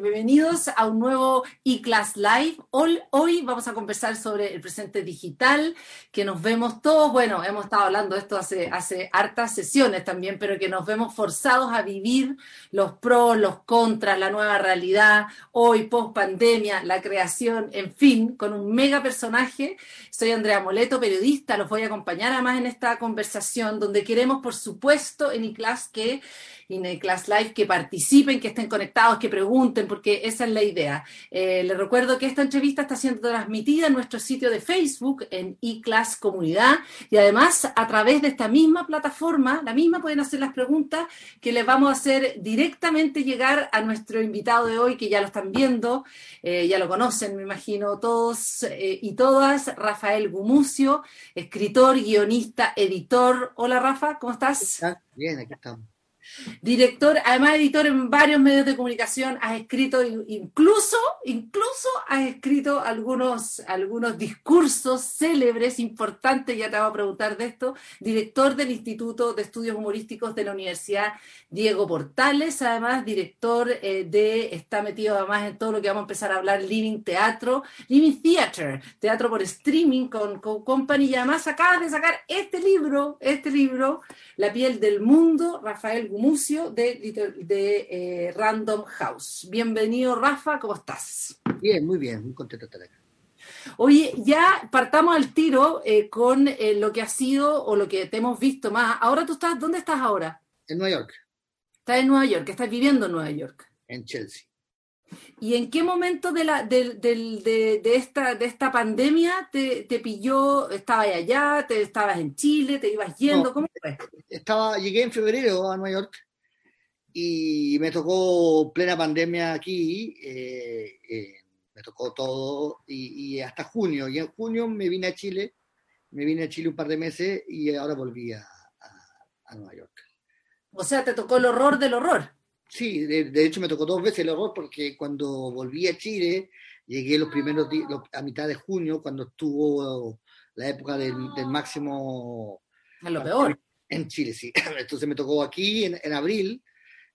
bienvenidos a un nuevo eClass Live. Hoy, vamos a conversar sobre el presente digital, que nos vemos todos, bueno, hemos estado hablando de esto hace, hace hartas sesiones también, pero que nos vemos forzados a vivir los pros, los contras, la nueva realidad, hoy, post pandemia, la creación, en fin, con un mega personaje. Soy Andrea Moleto, periodista, los voy a acompañar además en esta conversación, donde queremos, por supuesto, en eClass que Class Live que participen, que estén conectados, que pregunten, porque esa es la idea. Eh, les recuerdo que esta entrevista está siendo transmitida en nuestro sitio de Facebook, en eClass Comunidad, y además a través de esta misma plataforma, la misma pueden hacer las preguntas que les vamos a hacer directamente llegar a nuestro invitado de hoy, que ya lo están viendo, eh, ya lo conocen, me imagino, todos eh, y todas, Rafael Gumucio, escritor, guionista, editor. Hola Rafa, ¿cómo estás? Bien, aquí estamos. Director, además editor en varios medios de comunicación, has escrito incluso, incluso has escrito algunos, algunos discursos célebres, importantes, ya te voy a preguntar de esto, director del Instituto de Estudios Humorísticos de la Universidad Diego Portales, además director eh, de, está metido además en todo lo que vamos a empezar a hablar, Living Teatro, Living Theater, teatro por streaming con, con Company, y además acabas de sacar este libro, este libro, La piel del mundo, Rafael Gumucio de, de eh, Random House. Bienvenido, Rafa, ¿cómo estás? Bien, muy bien, muy contento de estar acá. Oye, ya partamos al tiro eh, con eh, lo que ha sido o lo que te hemos visto más. Ahora tú estás, ¿dónde estás ahora? En Nueva York. Estás en Nueva York, estás viviendo en Nueva York. En Chelsea. ¿Y en qué momento de, la, de, de, de esta, de esta pandemia te, te, pilló? ¿Estabas allá? ¿Te estabas en Chile? ¿Te ibas yendo? No, ¿Cómo fue? Estaba, llegué en febrero a Nueva York y me tocó plena pandemia aquí. Eh, eh, me tocó todo y, y, hasta junio. Y en junio me vine a Chile. Me vine a Chile un par de meses y ahora volví a, a, a Nueva York. O sea, te tocó el horror del horror. Sí, de, de, hecho me tocó dos veces el horror porque cuando volví a Chile, llegué los primeros días, a mitad de junio, cuando estuvo la época del, del máximo... A lo peor. En Chile, sí. Entonces me tocó aquí en, en abril,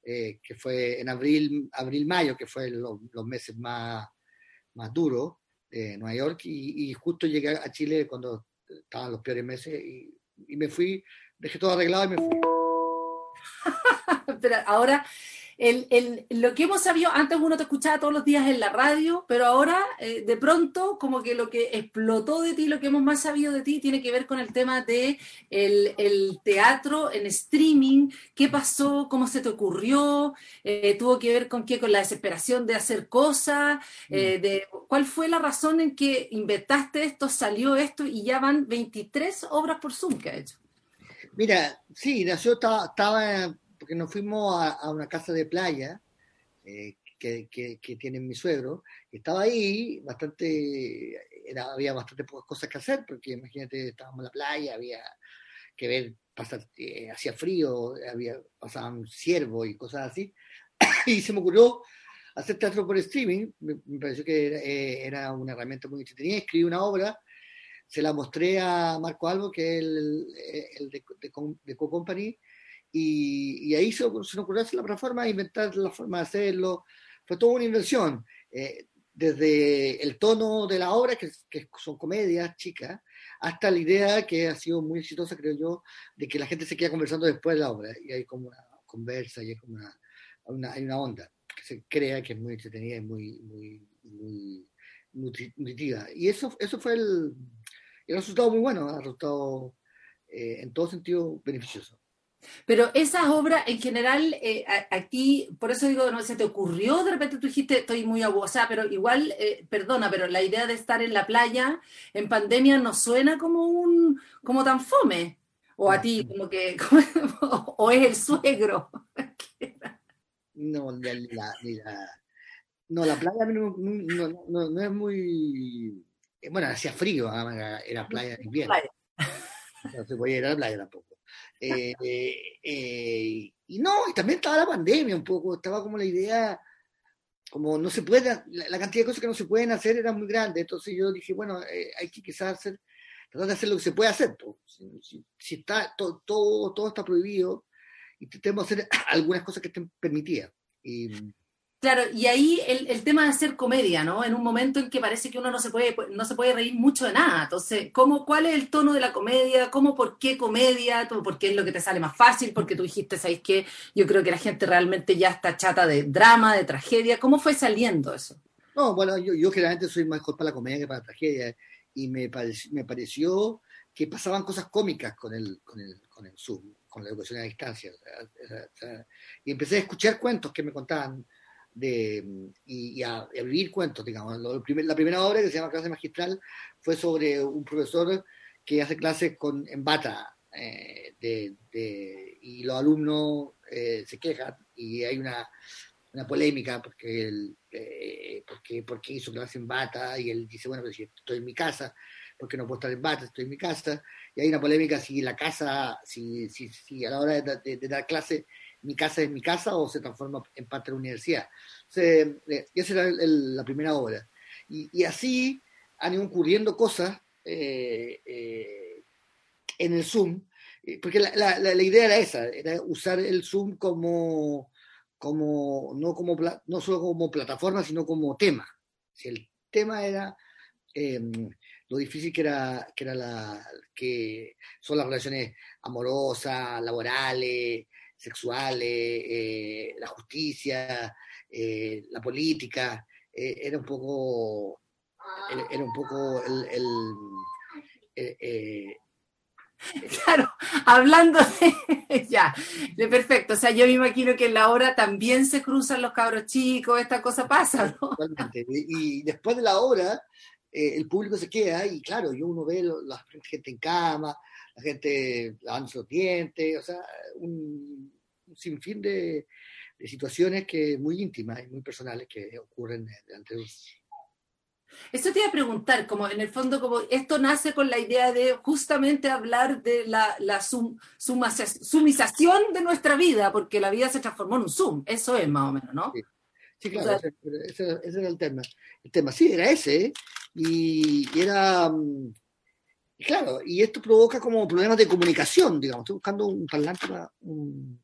eh, que fue en abril, abril-mayo, que fue los, los meses más, más duros de Nueva York, y, y, justo llegué a Chile cuando estaban los peores meses, y, y me fui, dejé todo arreglado y me fui. Pero ahora, el, el, lo que hemos sabido, antes uno te escuchaba todos los días en la radio, pero ahora eh, de pronto como que lo que explotó de ti, lo que hemos más sabido de ti, tiene que ver con el tema de el, el teatro en streaming, qué pasó, cómo se te ocurrió, eh, tuvo que ver con qué, con la desesperación de hacer cosas, eh, de cuál fue la razón en que inventaste esto, salió esto y ya van 23 obras por Zoom que ha hecho. Mira, sí, estaba, estaba porque nos fuimos a, a una casa de playa eh, que, que, que, tiene mi suegro, y estaba ahí, bastante, era, había bastante pocas cosas que hacer, porque imagínate, estábamos en la playa, había que ver, eh, hacía frío, había, pasaban ciervos y cosas así, y se me ocurrió hacer teatro por streaming, me, me pareció que era, eh, era, una herramienta muy entretenida, escribí una obra, se la mostré a Marco Albo, que es el, el de, de, de Co-Company, y, ahí se, se nos ocurrió hacer la plataforma, inventar la forma de hacerlo. Fue toda una invención. Eh, desde el tono de la obra, que, son comedias chicas, hasta la idea que ha sido muy exitosa, creo yo, de que la gente se queda conversando después de la obra. Y hay como una conversa y hay como una, una, hay una onda que se crea que es muy entretenida y muy, muy, muy nutritiva. Y eso, eso fue el, el resultado muy bueno, el resultado eh, en todo sentido beneficioso. Pero esas obras en general, eh, aquí, por eso digo, no se te ocurrió, de repente tú dijiste, estoy muy aguasada, pero igual, eh, perdona, pero la idea de estar en la playa en pandemia no suena como un, como tan fome. O a ti, como que, como, o es el suegro. no, la, la, la, no, la playa no, no, no, no es muy, bueno, hacía frío, era playa en invierno. No se podía ir a la playa tampoco. Eh, eh, y no, y también estaba la pandemia un poco, estaba como la idea, como no se puede, la, cantidad de cosas que no se pueden hacer era muy grande, entonces yo dije, bueno, eh, hay que quizás hacer, tratar de hacer lo que se puede hacer, pues. si, está, todo, todo, todo está prohibido, intentemos hacer algunas cosas que estén permitidas. Claro, y ahí el, el, tema de hacer comedia, ¿no? En un momento en que parece que uno no se puede, no se puede reír mucho de nada. Entonces, ¿cómo, ¿cuál es el tono de la comedia? ¿Cómo, por qué comedia? ¿Por qué es lo que te sale más fácil? Porque tú dijiste, ¿sabes qué? Yo creo que la gente realmente ya está chata de drama, de tragedia. ¿Cómo fue saliendo eso? No, bueno, yo, yo generalmente soy mejor para la comedia que para la tragedia. Y me, pareció, me pareció que pasaban cosas cómicas con el, con el, con el Zoom, con la educación a distancia. Y empecé a escuchar cuentos que me contaban de, y, a, vivir cuentos, digamos. la primera obra que se llama Clase Magistral fue sobre un profesor que hace clases con, en bata eh, de, y los alumnos eh, se quejan y hay una, una polémica porque, eh, porque, porque hizo clase en bata y él dice, bueno, pero si estoy en mi casa, porque no puedo estar en bata, estoy en mi casa, y hay una polémica si la casa, si, si, si a la hora de, de dar clase mi casa es mi casa o se transforma en parte de la universidad. Eh, esa era la primera obra. Y, así han ido ocurriendo cosas eh, eh, en el Zoom, porque la, la, idea era esa, era usar el Zoom como, como, no, como no solo como plataforma, sino como tema. Si el tema era lo difícil que era, que era la, que son las relaciones amorosas, laborales, sexuales, eh, la justicia, eh, la política, eh, era un poco, era, un poco el, Claro, hablando de. ya, de perfecto. O sea, yo me imagino que en la obra también se cruzan los cabros chicos, esta cosa pasa, ¿no? Totalmente. Y, después de la obra, el público se queda y, claro, yo uno ve la gente en cama, la gente lavando los dientes, o sea, un, sinfín de, de situaciones que muy íntimas y muy personales que ocurren delante de Eso te iba a preguntar, como en el fondo, como esto nace con la idea de justamente hablar de la, la sumización de nuestra vida, porque la vida se transformó en un zoom, eso es más o menos, ¿no? Sí, claro, ese, era el tema. El tema, sí, era ese, y, era, mm, claro, y esto provoca como problemas de comunicación, digamos, estoy buscando un parlante, un,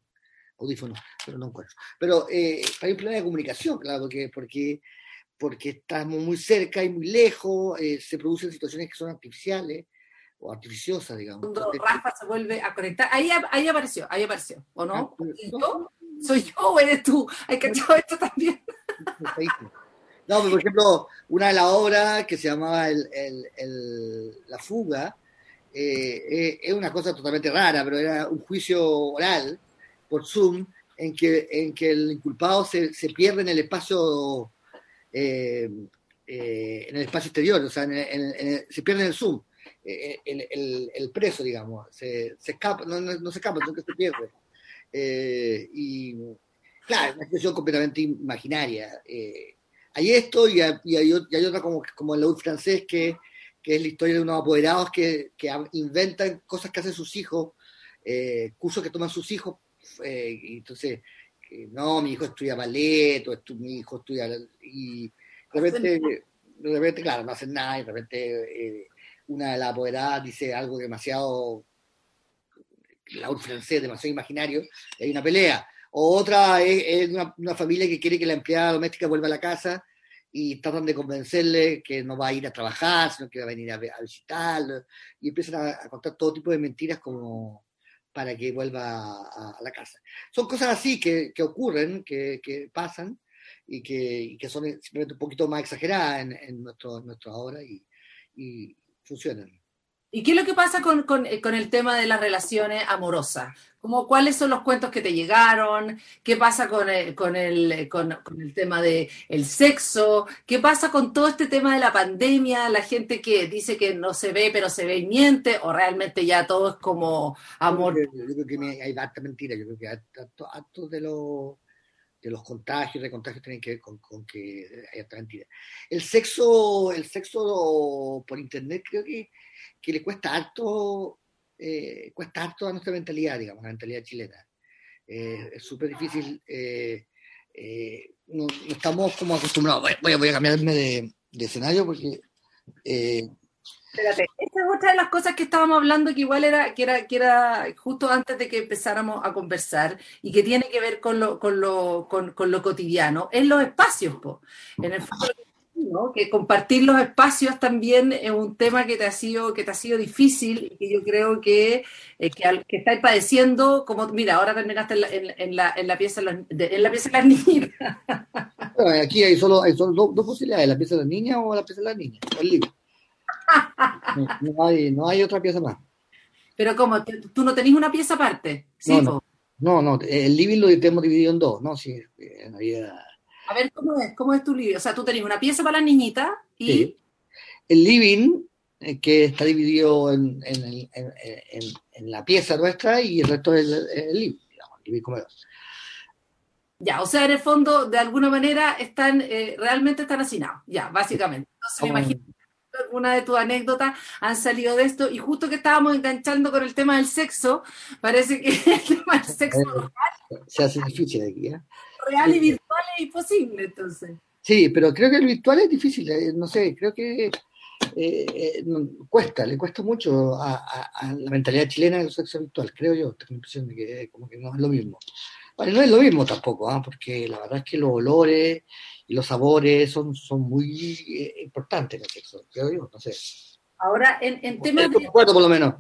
audífonos, pero no encuentro. Pero eh, hay un problema de comunicación, claro, porque, porque, porque estamos muy cerca y muy lejos, eh, se producen situaciones que son artificiales o artificiosas, digamos. Cuando Rafa se vuelve a conectar, ahí, ahí apareció, ahí apareció, ¿o no? Ah, pues, yo? ¿Soy yo o eres tú? ¿Hay cachado esto también? No, pero por ejemplo, una de las obras que se llamaba el, La Fuga, eh, eh, es una cosa totalmente rara, pero era un juicio oral por Zoom en que, en que el inculpado se, se pierde en el espacio eh, en el espacio exterior, o sea, se pierde en el Zoom, el, el, preso, digamos, se, se escapa, no, no, se escapa, sino que se pierde. y claro, es una situación completamente imaginaria. Hay esto y hay, y hay, otra como, como el laúd francés que, que es la historia de unos apoderados que, que inventan cosas que hacen sus hijos, cursos que toman sus hijos eh, y entonces, no, mi hijo estudia ballet, o mi hijo estudia... Y de repente, de repente, claro, no hacen nada, y de repente eh, una de las apoderadas dice algo demasiado, la francés, demasiado imaginario, y hay una pelea. O otra es, una, familia que quiere que la empleada doméstica vuelva a la casa y tratan de convencerle que no va a ir a trabajar, sino que va a venir a, a y empiezan a, contar todo tipo de mentiras como, para que vuelva a, la casa. Son cosas así que, que ocurren, que, que, pasan y que, que, son simplemente un poquito más exageradas en, en nuestro, en nuestra obra y, y funcionan. ¿Y qué es lo que pasa con, con, eh, el tema de las relaciones amorosas? Como, ¿Cuáles son los cuentos que te llegaron? ¿Qué pasa con el, con el, con, el tema del el sexo? ¿Qué pasa con todo este tema de la pandemia? La gente que dice que no se ve, pero se ve y miente, o realmente ya todo es como amor. Yo creo que, hay bastante mentira. Yo creo que actos de los de los contagios, de contagios tienen que ver con, con que hay esta mentira. El sexo, el sexo por internet creo que que le cuesta harto, eh, cuesta harto a nuestra mentalidad, digamos, la mentalidad chilena. Eh, es súper difícil, eh, no, estamos como acostumbrados. Voy, voy, a cambiarme de, escenario porque Espérate, esta es otra de las cosas que estábamos hablando que igual era, que era, que era justo antes de que empezáramos a conversar y que tiene que ver con lo, con lo, con, lo cotidiano, en los espacios, po. En el fondo, ¿no? que compartir los espacios también es un tema que te ha sido, que te ha sido difícil y que yo creo que, eh, que, al- que estáis padeciendo, como mira, ahora terminaste en la, en, en la, en la pieza de en la pieza de las. Bueno, aquí hay solo, hay solo dos, dos posibilidades, la pieza de la niña o la pieza de la niña, o el libro. No, no hay, no hay otra pieza más. Pero como, ¿tú no tenés una pieza aparte? Sí, No, no. po. No, no, el living lo tenemos dividido en dos, ¿no? Sí, en realidad. A ver, ¿cómo es? ¿Cómo es tu libro? O sea, tú tenés una pieza para las niñitas y... Sí. El living, eh, que está dividido en, en, el- en- en- en la pieza nuestra y el resto es el, el living, digamos, el living comedor. Ya, o sea, en el fondo, de alguna manera, están, eh, realmente están hacinados, ya, básicamente. Entonces, me imagino que alguna de tus anécdotas han salido de esto, y justo que estábamos enganchando con el tema del sexo, parece que el tema del sexo se hace difícil aquí, ¿eh? Real y virtual es imposible, entonces. Sí, pero creo que el virtual es difícil, eh, no sé, creo que eh, eh, cuesta, le cuesta mucho a, a- a la mentalidad chilena el sexo virtual, creo yo, tengo la impresión de que como que no es lo mismo. Bueno, no es lo mismo tampoco, ¿ah? porque la verdad es que los olores y los sabores son, son muy importantes en el sexo, creo yo, no sé. Ahora, en, en temas de, acuerdo por lo menos.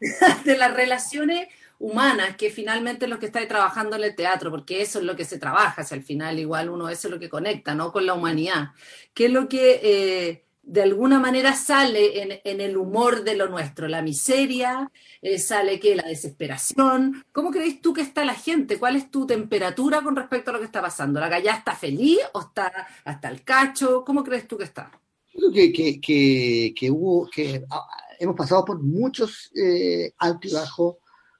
de las relaciones humanas, que finalmente es lo que está trabajando en el teatro, porque eso es lo que se trabaja, si al final igual uno eso es lo que conecta, ¿no? Con la humanidad. ¿Qué es lo que eh, de alguna manera sale en, en el humor de lo nuestro? La miseria, eh, sale que la desesperación. ¿Cómo crees tú que está la gente? ¿Cuál es tu temperatura con respecto a lo que está pasando? ¿La galla está feliz o está hasta el cacho? ¿Cómo crees tú que está? Creo que, que, que, que hubo, que ah, hemos pasado por muchos eh, altos y bajos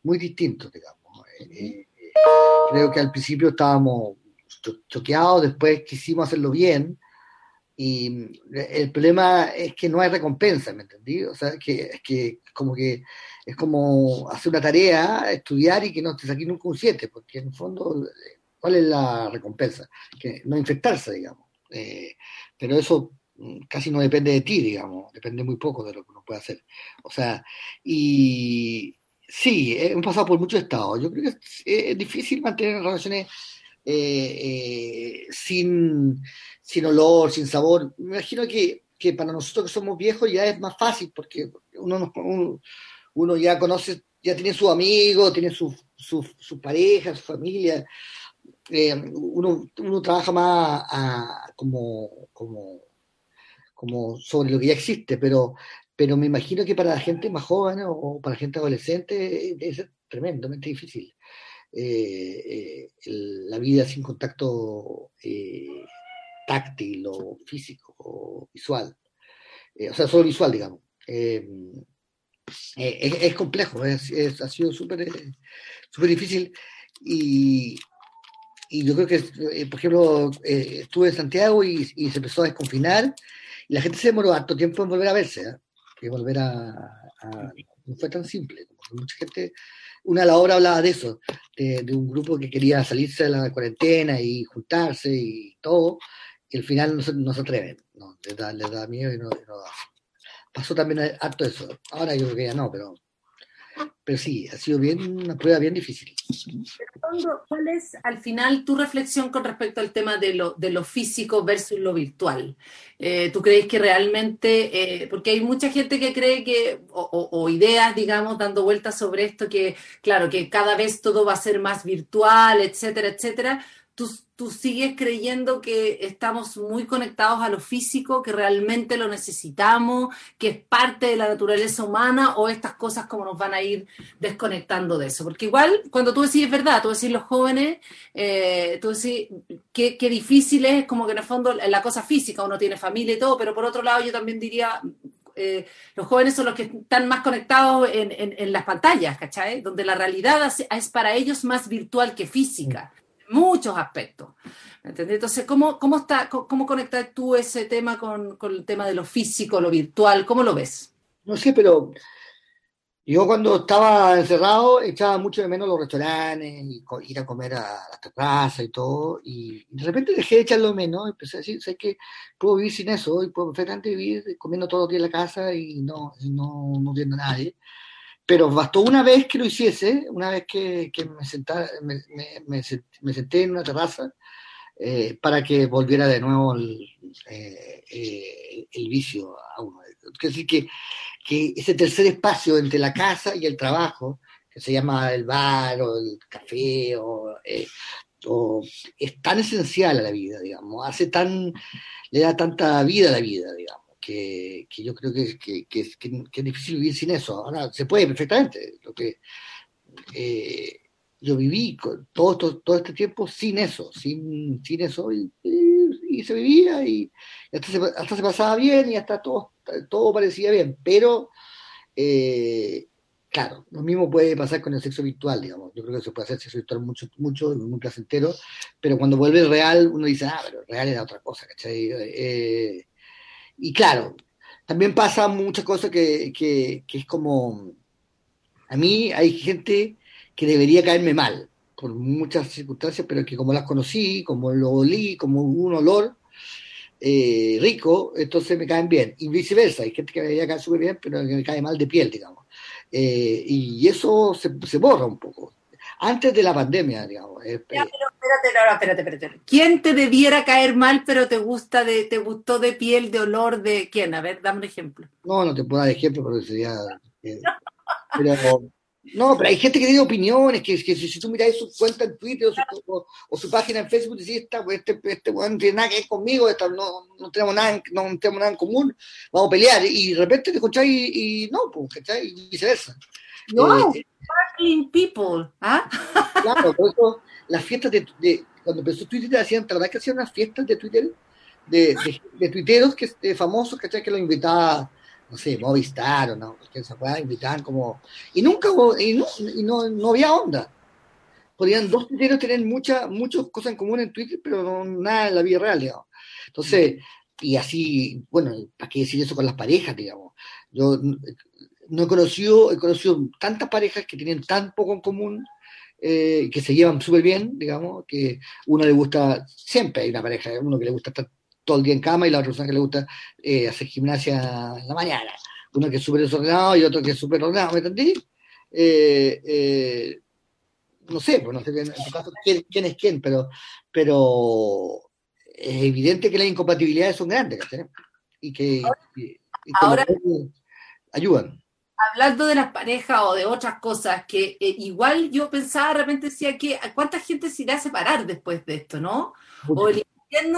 muy distintos, digamos. Eh, eh, creo que al principio estábamos cho- choqueados, después quisimos hacerlo bien, y mm, el problema es que no hay recompensa, ¿me entendí? O sea, que es que como que es como hacer una tarea, estudiar y que no te saques nunca un 7, porque en el fondo, eh, ¿cuál es la recompensa? Que no infectarse, digamos. Eh, pero eso mm, casi no depende de ti, digamos, depende muy poco de lo que uno puede hacer. O sea, y sí, hemos pasado por muchos estados. Yo creo que es, es difícil mantener relaciones eh, eh, sin, sin olor, sin sabor. Me imagino que, que para nosotros que somos viejos ya es más fácil porque uno, nos- ya conoce, ya tiene sus amigos, tiene su, su, su pareja, su familia. Eh, uno, uno trabaja más como, como, como sobre lo que ya existe, pero, pero me imagino que para la gente más joven o para la gente adolescente debe ser tremendamente difícil. Eh, eh, la vida sin contacto eh, táctil o físico o visual, Eh, o sea, solo visual, digamos. Eh, eh, es, es complejo, es, es- ha sido súper eh, súper difícil y, y yo creo que, eh, por ejemplo, eh, estuve en Santiago y, y se empezó a desconfinar y la gente se demoró harto tiempo en volver a verse, ¿eh? Que volver a, a- No fue tan simple, mucha gente... Una de las obras hablaba de eso, de, de un grupo que quería salirse de la cuarentena y juntarse y todo, y al final no se, no se atreven, no, les, da, les da miedo y no, y no da. Pasó también harto eso. Ahora yo creo que ya no, pero, pero sí, ha sido bien una prueba bien difícil. ¿Cuál es al final tu reflexión con respecto al tema de lo, físico versus lo virtual? Eh, ¿Tú crees que realmente, eh, porque hay mucha gente que cree que, o- o ideas, digamos, dando vueltas sobre esto, que claro, que cada vez todo va a ser más virtual, etcétera, etcétera. ¿Tú, sigues creyendo que estamos muy conectados a lo físico, que realmente lo necesitamos, que es parte de la naturaleza humana, o estas cosas como nos van a ir desconectando de eso. Porque igual, cuando tú decís es verdad, tú decís los jóvenes, eh, tú decís qué, qué difícil es, como que en el fondo la cosa física, uno tiene familia y todo, pero por otro lado yo también diría, eh, los jóvenes son los que están más conectados en, en- las pantallas, ¿cachai? Donde la realidad es, para ellos más virtual que física, muchos aspectos. ¿me entendés? Entonces, ¿cómo, cómo, está, cómo, conectas tú ese tema con, con el tema de lo físico, lo virtual? ¿Cómo lo ves? No sé, pero Yo cuando estaba encerrado echaba mucho de menos los restaurantes, y ir a comer a la terraza y todo, y de repente dejé de echarlo menos, empecé a decir, sé que puedo vivir sin eso, y puedo perfectamente vivir comiendo todos los días en la casa y no, no, no viendo a nadie. Pero bastó una vez que lo hiciese, una vez que, me, senté en una terraza, eh, para que volviera de nuevo el, eh, eh, vicio a uno. Es decir, que ese tercer espacio entre la casa y el trabajo, que se llama el bar o el café, o, es tan esencial a la vida, digamos, hace tan, le da tanta vida a la vida, digamos, que, yo creo que, que, que, es, difícil vivir sin eso. Ahora, se puede perfectamente, lo que eh, yo viví todo, todo, todo, este tiempo sin eso, sin, sin eso, y, y, se vivía, y hasta se, hasta se pasaba bien, y hasta todo todo parecía bien, pero eh, claro, lo mismo puede pasar con el sexo virtual, digamos. Yo creo que se puede hacer sexo virtual mucho, mucho, muy placentero, pero cuando vuelve real, uno dice, ah, pero real era otra cosa, ¿cachai? Eh, y claro, también pasa muchas cosas que, que, que, es como, a mí hay gente que debería caerme mal por muchas circunstancias, pero que como las conocí, como lo olí, como un olor, eh, rico, entonces me caen bien. Y viceversa, hay gente que me debería caer súper bien, pero que me cae mal de piel, digamos. Eh, y eso se, se, borra un poco. Antes de la pandemia, digamos. ya, pero espérate, no, espérate, espérate. ¿Quién te debiera caer mal, pero te gusta de, te gustó de piel, de olor, de quién? A ver, dame un ejemplo. No, no te puedo dar ejemplo porque sería. Eh, pero, no, pero hay gente que tiene opiniones, que, que si, tú miras su cuenta en Twitter o su, página en Facebook, decís, esta, pues, este, este no tiene nada que ver conmigo, no, no, tenemos nada, no tenemos nada en común, vamos a pelear. Y de repente te escucháis y, y, no, pues, ¿cachai? Y viceversa. No, eh, people, ¿ah? Claro, por eso las fiestas de, de cuando empezó Twitter hacían, ¿verdad que hacían unas fiestas de Twitter? De, de, de tuiteros que, de famosos, ¿cachai? Que los invitaba no sé, Movistar o no, que se puedan invitar como... Y nunca, y no, y no, no había onda. Podían dos tuiteros tener muchas muchas cosas en común en Twitter, pero no, nada en la vida real, digamos. Entonces, y así, bueno, ¿para qué decir eso con las parejas, digamos? Yo no he conocido, he conocido tantas parejas que tienen tan poco en común, eh, que se llevan súper bien, digamos, que uno le gusta, siempre hay una pareja, uno que le gusta estar todo el día en cama y la otra persona que le gusta eh, hacer gimnasia en la mañana. Uno que es súper desordenado y otro que es súper ordenado, ¿me entendí? Eh, eh, no sé, pues no sé en tu caso quién, es quién, pero, pero es evidente que las incompatibilidades son grandes y que, Ahora, ayudan. Hablando de las parejas o de otras cosas, que igual yo pensaba, de repente decía que ¿cuánta gente se irá a separar después de esto, no?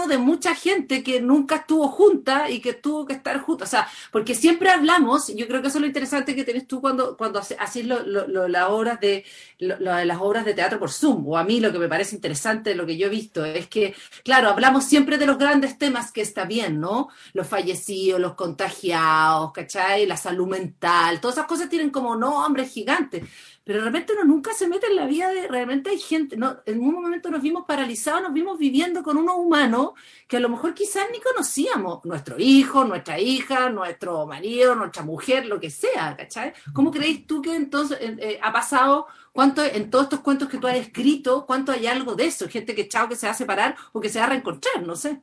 De mucha gente que nunca estuvo junta y que tuvo que estar junta. O sea, porque siempre hablamos, yo creo que eso es lo interesante que tenés tú cuando, cuando haces lo, las obras de las obras de teatro por Zoom, o a mí lo que me parece interesante, lo que yo he visto, es que, claro, hablamos siempre de los grandes temas que está bien, ¿no? Los fallecidos, los contagiados, ¿cachai? La salud mental, todas esas cosas tienen como nombres gigantes pero de repente uno nunca se mete en la vida de, realmente hay gente, no, en un momento nos vimos paralizados, nos vimos viviendo con unos humanos que a lo mejor quizás ni conocíamos, nuestro hijo, nuestra hija, nuestro marido, nuestra mujer, lo que sea, ¿cachai? ¿Cómo creéis tú que entonces eh, eh, ha pasado, cuánto en todos estos cuentos que tú has escrito, cuánto hay algo de eso? Gente que chao que se va a separar o que se va a reencontrar, no sé.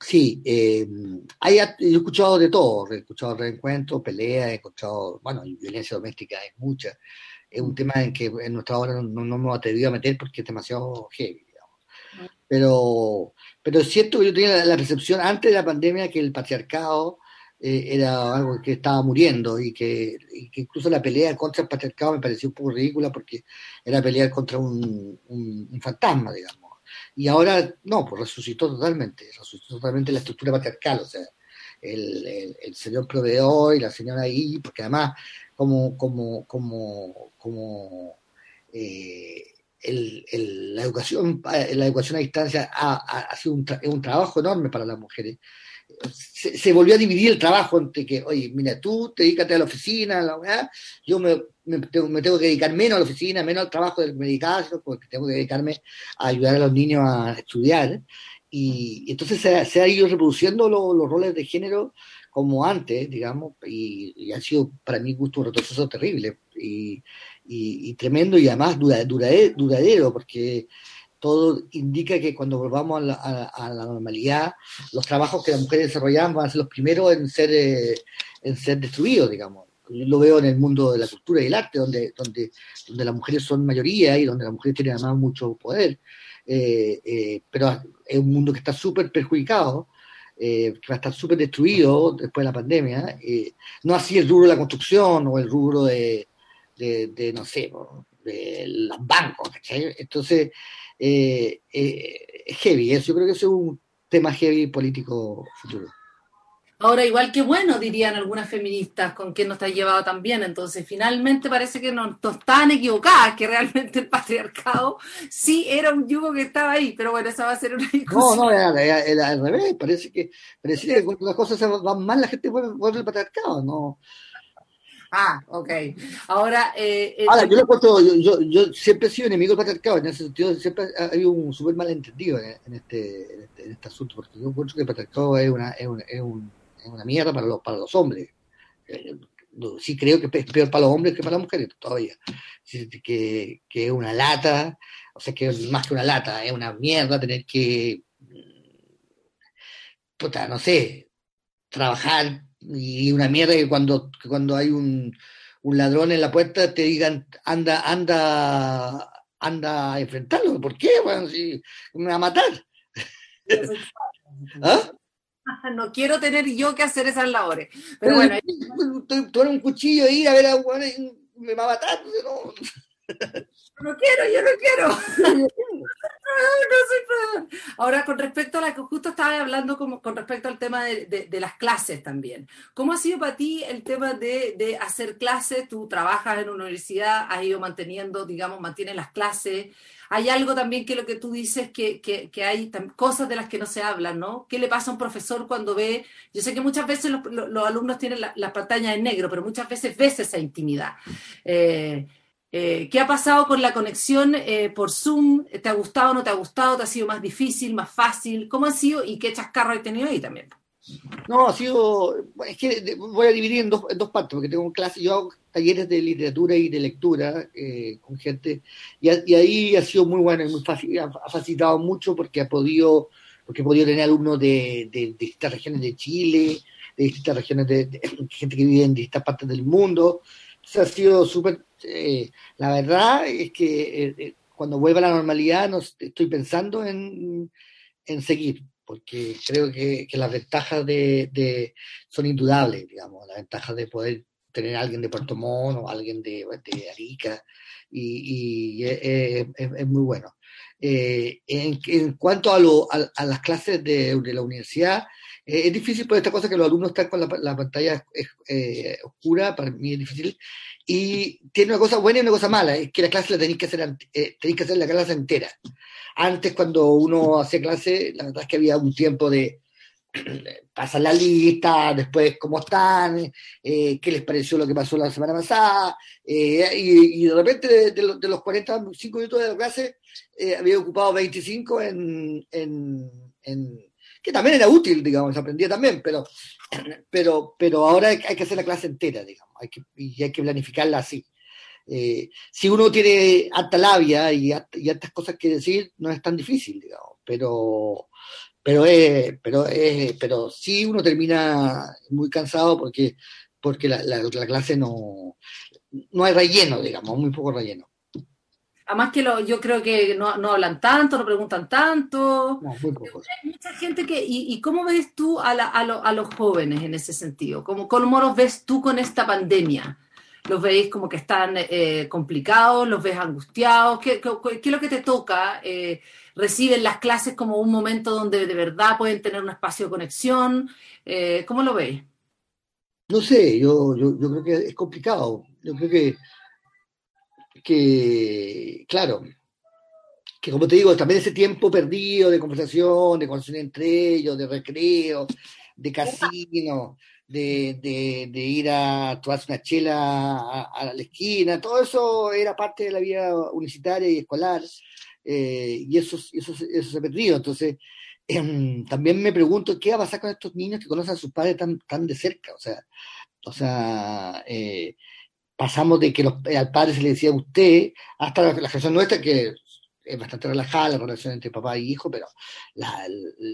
Sí, eh, he escuchado de todo, he escuchado reencuentros, peleas, he escuchado, bueno, violencia doméstica hay mucha es un tema en que en nuestra hora no, no, hemos atrevido a meter porque es demasiado heavy, digamos. Pero, pero es cierto que yo tenía la, percepción antes de la pandemia que el patriarcado eh, era algo que estaba muriendo y que, incluso la pelea contra el patriarcado me pareció un poco ridícula porque era pelear contra un, un, fantasma, digamos. Y ahora, no, pues resucitó totalmente, resucitó totalmente la estructura patriarcal, o sea, el, el, el señor proveedor y la señora ahí, porque además como, como, como, como eh, el, la, educación, eh, la educación a distancia ha, ha sido un, un, trabajo enorme para las mujeres. Se, volvió a dividir el trabajo entre que, oye, mira, tú te dedícate a la oficina, a la yo me, me, tengo, me, tengo, que dedicar menos a la oficina, menos al trabajo del medicado, porque tengo que dedicarme a ayudar a los niños a estudiar. Y, entonces se, se, ha ido reproduciendo los roles de género como antes, digamos, y, ha sido para mí gusto un retroceso terrible y, y, tremendo y además duradero, porque todo indica que cuando volvamos a la, normalidad, los trabajos que las mujeres desarrollaban van a ser los primeros en ser, eh, en ser destruidos, digamos. Lo veo en el mundo de la cultura y el arte, donde, donde, donde las mujeres son mayoría y donde las mujeres tienen además mucho poder. Eh, eh, pero es un mundo que está súper perjudicado, que va a estar súper destruido después de la pandemia. no así el rubro de la construcción o el rubro de, de, no sé, de los bancos. Entonces, eh, eh, heavy. Eso yo creo que es un tema heavy político futuro. Ahora, igual que bueno, dirían algunas feministas, con quien nos está llevado también. Entonces, finalmente parece que no, estaban equivocadas, que realmente el patriarcado sí era un yugo que estaba ahí, pero bueno, esa va a ser una discusión. No, no, era, al revés. Parece que, parece que cuando las cosas van mal, la gente vuelve al patriarcado. No, Ah, ok. Ahora, eh, eh Ahora yo, le cuento, yo, yo, siempre he sido enemigo del patriarcado, en ese sentido siempre ha habido un súper malentendido en, en, este, en, este, en este asunto, porque yo encuentro que el patriarcado es una, es, un, es, un, es una mierda para los, para los hombres. Eh, sí creo que es peor para los hombres que para las mujeres todavía. Que, que es una lata, o sea, que es más que una lata, es una mierda tener que, puta, no sé, trabajar y una mierda que cuando, cuando hay un, un, ladrón en la puerta te digan, anda, anda, anda a enfrentarlo. ¿Por qué? Bueno, si me va a matar. ¿Ah? No quiero tener yo que hacer esas labores. Pero bueno. Tú eres un cuchillo ahí a ver a me va a matar. No. no quiero, yo no quiero. Ahora, con respecto a la que justo estaba hablando, como, con respecto al tema de, las clases también. ¿Cómo ha sido para ti el tema de, hacer clases? Tú trabajas en una universidad, has ido manteniendo, digamos, mantienes las clases. Hay algo también que lo que tú dices, que, que, hay cosas de las que no se hablan, ¿no? ¿Qué le pasa a un profesor cuando ve? Yo sé que muchas veces los, alumnos tienen la, la, pantalla en negro, pero muchas veces ves esa intimidad. Eh, eh, ¿Qué ha pasado con la conexión eh, por Zoom? ¿Te ha gustado o no te ha gustado? ¿Te ha sido más difícil, más fácil? ¿Cómo ha sido y qué chascarro has tenido ahí también? No, ha sido, es que voy a dividir en dos, dos partes, porque tengo clases, yo hago talleres de literatura y de lectura eh, con gente, y, ahí ha sido muy bueno y muy fácil, ha, facilitado mucho porque ha podido, porque he podido tener alumnos de, distintas regiones de Chile, de distintas regiones de, de, gente que vive en distintas partes del mundo, se ha sido súper... Eh, la verdad es que eh, eh, cuando vuelva a la normalidad no estoy pensando en, en seguir, porque creo que, las ventajas de, son indudables, digamos, las ventajas de poder tener a alguien de Puerto Montt o alguien de, Arica, y, es, muy bueno. en, cuanto a, lo, a, las clases de, la universidad, es difícil por esta cosa que los alumnos están con la, pantalla oscura, para mí es difícil, y tiene una cosa buena y una cosa mala, es que la clase la tenéis que hacer, eh, tenéis que hacer la clase entera. Antes, cuando uno hacía clase, la verdad es que había un tiempo de pasar la lista, después cómo están, eh, qué les pareció lo que pasó la semana pasada, eh, y, de repente de, los 45 minutos de la clase había ocupado 25 en, en, en, que también era útil, digamos, aprendía también, pero, pero, pero ahora hay que hacer la clase entera, digamos hay que, y hay que planificarla así. Eh, si uno tiene alta labia y, y altas cosas que decir, no es tan difícil, digamos, pero, pero, es, pero, es, pero sí uno termina muy cansado porque, porque la, la, clase no, no hay relleno, digamos, muy poco relleno. Además que lo, yo creo que no, no, hablan tanto, no preguntan tanto. No, muy poco. Hay mucha gente que... ¿Y, y cómo ves tú a, la, a, a, los jóvenes en ese sentido? ¿Cómo, ¿Cómo los ves tú con esta pandemia? ¿Los veis como que están eh, complicados? ¿Los ves angustiados? ¿Qué, qué, qué es lo que te toca? Eh, ¿Reciben las clases como un momento donde de verdad pueden tener un espacio de conexión? Eh, ¿Cómo lo veis? No sé, yo, yo, yo creo que es complicado. Yo creo que que, claro, que como te digo, también ese tiempo perdido de conversación, de conversación entre ellos, de recreo, de casino, de, de, ir a tomarse una chela a, la esquina, todo eso era parte de la vida universitaria y escolar, eh, y eso, eso, eso se ha perdido. Entonces, em, también me pregunto qué va a pasar con estos niños que conocen a sus padres tan, tan de cerca. O sea, o sea eh, pasamos de que los, al padre se le decía usted hasta la, la generación nuestra que es bastante relajada la relación entre papá y hijo, pero la,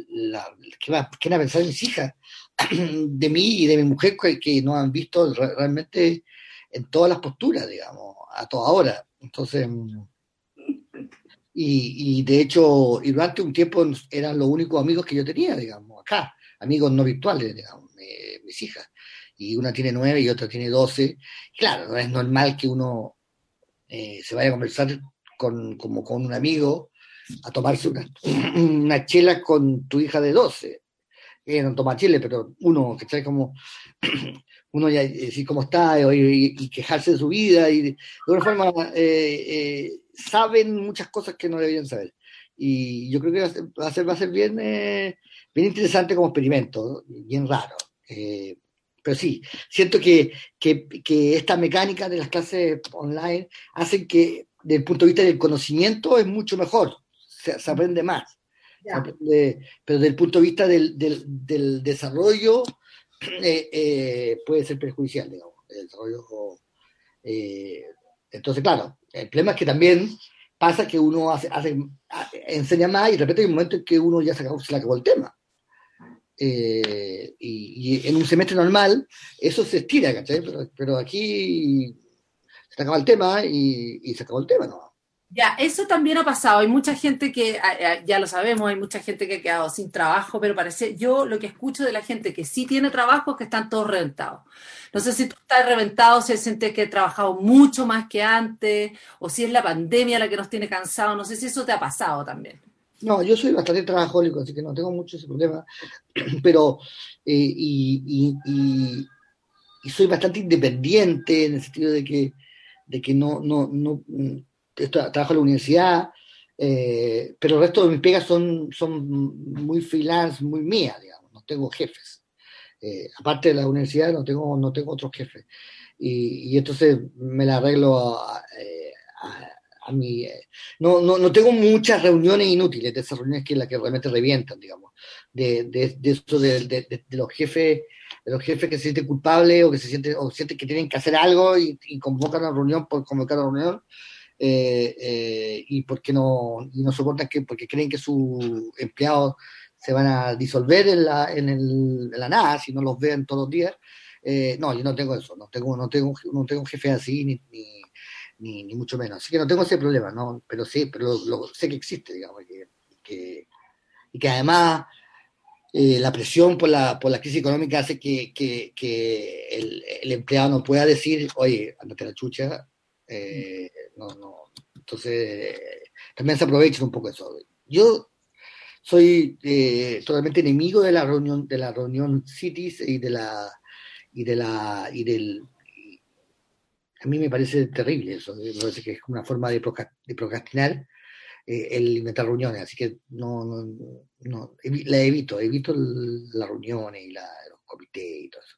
la, ¿qué, va, ¿qué, van a pensar mis hijas de mí y de mi mujer que, que no han visto realmente en todas las posturas, digamos, a toda hora? Entonces, y, y, de hecho, y durante un tiempo eran los únicos amigos que yo tenía, digamos, acá, amigos no virtuales, digamos, eh, mis hijas. Y una tiene nueve y otra tiene doce. Claro, no es normal que uno eh, se vaya a conversar con, como con un amigo a tomarse una, una chela con tu hija de 12. que no toma chile, pero uno, está como, uno ya decir cómo está y, quejarse de su vida y de, alguna forma eh, eh, saben muchas cosas que no deberían saber. Y yo creo que va a ser, va a ser bien, eh, bien interesante como experimento, bien raro. Pero sí, siento que, que, que, esta mecánica de las clases online hacen que desde el punto de vista del conocimiento es mucho mejor, se, se aprende más. Se aprende, pero desde el punto de vista del, del, del desarrollo eh, eh, puede ser perjudicial, digamos. El desarrollo, eh, entonces, claro, el problema es que también pasa que uno hace, hace, enseña más y de repente hay un momento en que uno ya se, acabó, se le acabó el tema. Eh, y, en un semestre normal eso se estira, ¿cachai? Pero, pero aquí se acaba el tema y, se acabó el tema, ¿no? Ya, eso también ha pasado. Hay mucha gente que, ya lo sabemos, hay mucha gente que ha quedado sin trabajo, pero parece, yo lo que escucho de la gente que sí tiene trabajo es que están todos reventados. No sé si tú estás reventado, si sientes que he trabajado mucho más que antes, o si es la pandemia la que nos tiene cansados. No sé si eso te ha pasado también. No, yo soy bastante trabajólico, así que no tengo mucho ese problema, pero eh, y, soy bastante independiente en el sentido de que, de que no, no, no trabajo en la universidad, eh, pero el resto de mis pegas son, son muy freelance, muy mías, digamos, no tengo jefes. Eh, aparte de la universidad no tengo, no tengo otros jefes. Y, entonces me la arreglo a mi... No, no, no, tengo muchas reuniones inútiles, de esas reuniones que las que realmente revientan, digamos, de, de, de esto de, de, los jefes de los jefes que se sienten culpables o que se sienten o sienten que tienen que hacer algo y, y convocan a reunión por convocar a reunión eh, eh, y porque no, y no soportan que, porque creen que sus empleados se van a disolver en la, en, el, en la nada si no los ven todos los días. Eh, no, yo no tengo eso, no tengo, no tengo, no tengo un jefe así, ni, ni, ni, ni, mucho menos. Así que no tengo ese problema, ¿no? Pero sí, pero lo, sé que existe, digamos, que, que, y que además eh, la presión por la, por la crisis económica hace que, que, el, empleado no pueda decir, oye, andate la chucha, eh, no, no. Entonces, también se aprovechan un poco eso. Yo soy eh, totalmente enemigo de la reunión, de la reunión Cities y de la y de la y del a mí me parece terrible eso, me parece que es una forma de, procrastinar eh, el inventar reuniones, así que no, no, no la evito, evito las reuniones y la, los comités y todo eso.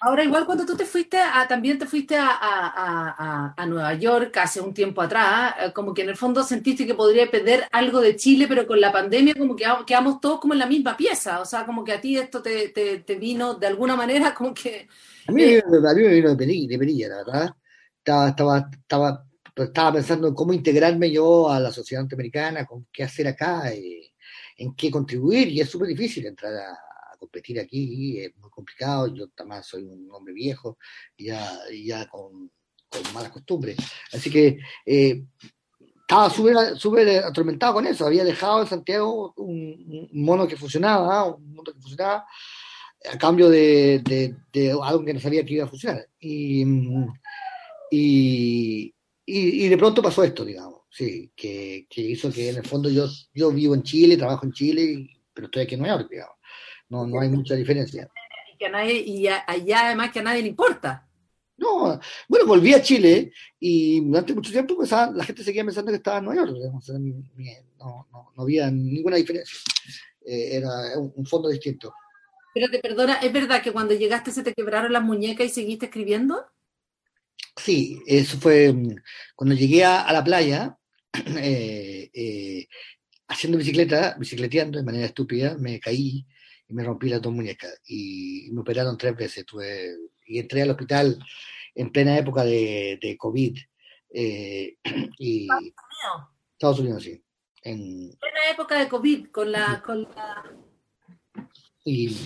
Ahora, igual cuando tú te fuiste, a, también te fuiste a, a, a, Nueva York hace un tiempo atrás, eh, como que en el fondo sentiste que podría perder algo de Chile, pero con la pandemia como que quedamos todos como en la misma pieza, o sea, como que a ti esto te, te, te vino de alguna manera como que... A mí, eh, a mí me vino de perilla, de perilla, la verdad. Estaba, estaba, estaba, estaba pensando en cómo integrarme yo a la sociedad norteamericana, con qué hacer acá, y en qué contribuir, y es súper difícil entrar a competir aquí es muy complicado, yo también soy un hombre viejo, ya, ya con, con malas costumbres. Así que eh, estaba súper atormentado con eso, había dejado en Santiago un, un mono que funcionaba, un mundo que funcionaba, a cambio de, de, de, algo que no sabía que iba a funcionar. Y, y, y, y de pronto pasó esto, digamos, sí, que, que, hizo que en el fondo yo, yo vivo en Chile, trabajo en Chile, pero estoy aquí en Nueva York, digamos. No, no hay mucha diferencia. Y, que a nadie, y allá además que a nadie le importa. No, bueno, volví a Chile y durante mucho tiempo pues, la gente seguía pensando que estaba en Nueva York. No, no, no había ninguna diferencia. Eh, era un, un, fondo distinto. Pero te perdona, ¿es verdad que cuando llegaste se te quebraron las muñecas y seguiste escribiendo? Sí, eso fue cuando llegué a, a la playa. Eh, eh, haciendo bicicleta, bicicleteando de manera estúpida, me caí y me rompí las dos muñecas. Y, me operaron tres veces. Tuve, y entré al hospital en plena época de, de COVID. Eh, y, Estados Unidos. Estados Unidos, sí. En, plena época de COVID, con la, con la... Y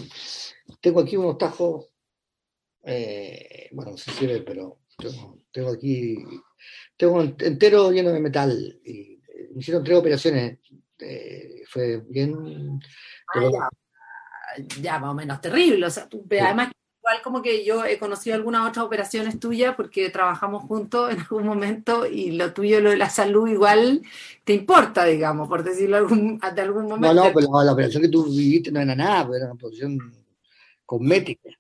tengo aquí unos tajos, bueno, no sé si ve, pero tengo, tengo, aquí, tengo entero lleno de metal. Y me hicieron tres operaciones. Eh, fue bien... Ah, ya. ya, más o menos terrible. O sea, tú, sí. además igual como que yo he conocido algunas otras operaciones tuyas porque trabajamos juntos en algún momento y lo tuyo, lo de la salud, igual te importa, digamos, por decirlo algún, de algún momento. No, no, pero la, la operación que tú viviste no era nada, era una operación cosmética.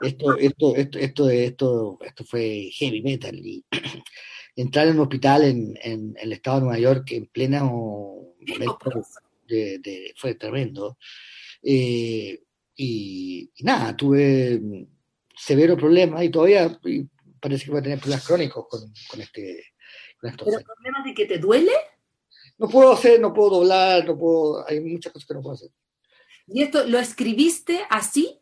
Esto, esto, esto, esto, esto, esto fue heavy metal. Y entrar en un hospital en, en, en el estado de Nueva York en pleno momento de, de, fue tremendo. Eh, y, y, nada, tuve severos problemas y todavía y parece que voy a tener problemas crónicos con, con este. Con estos ¿Pero problemas de que te duele? No puedo hacer, no puedo doblar, no puedo, hay muchas cosas que no puedo hacer. ¿Y esto lo escribiste así?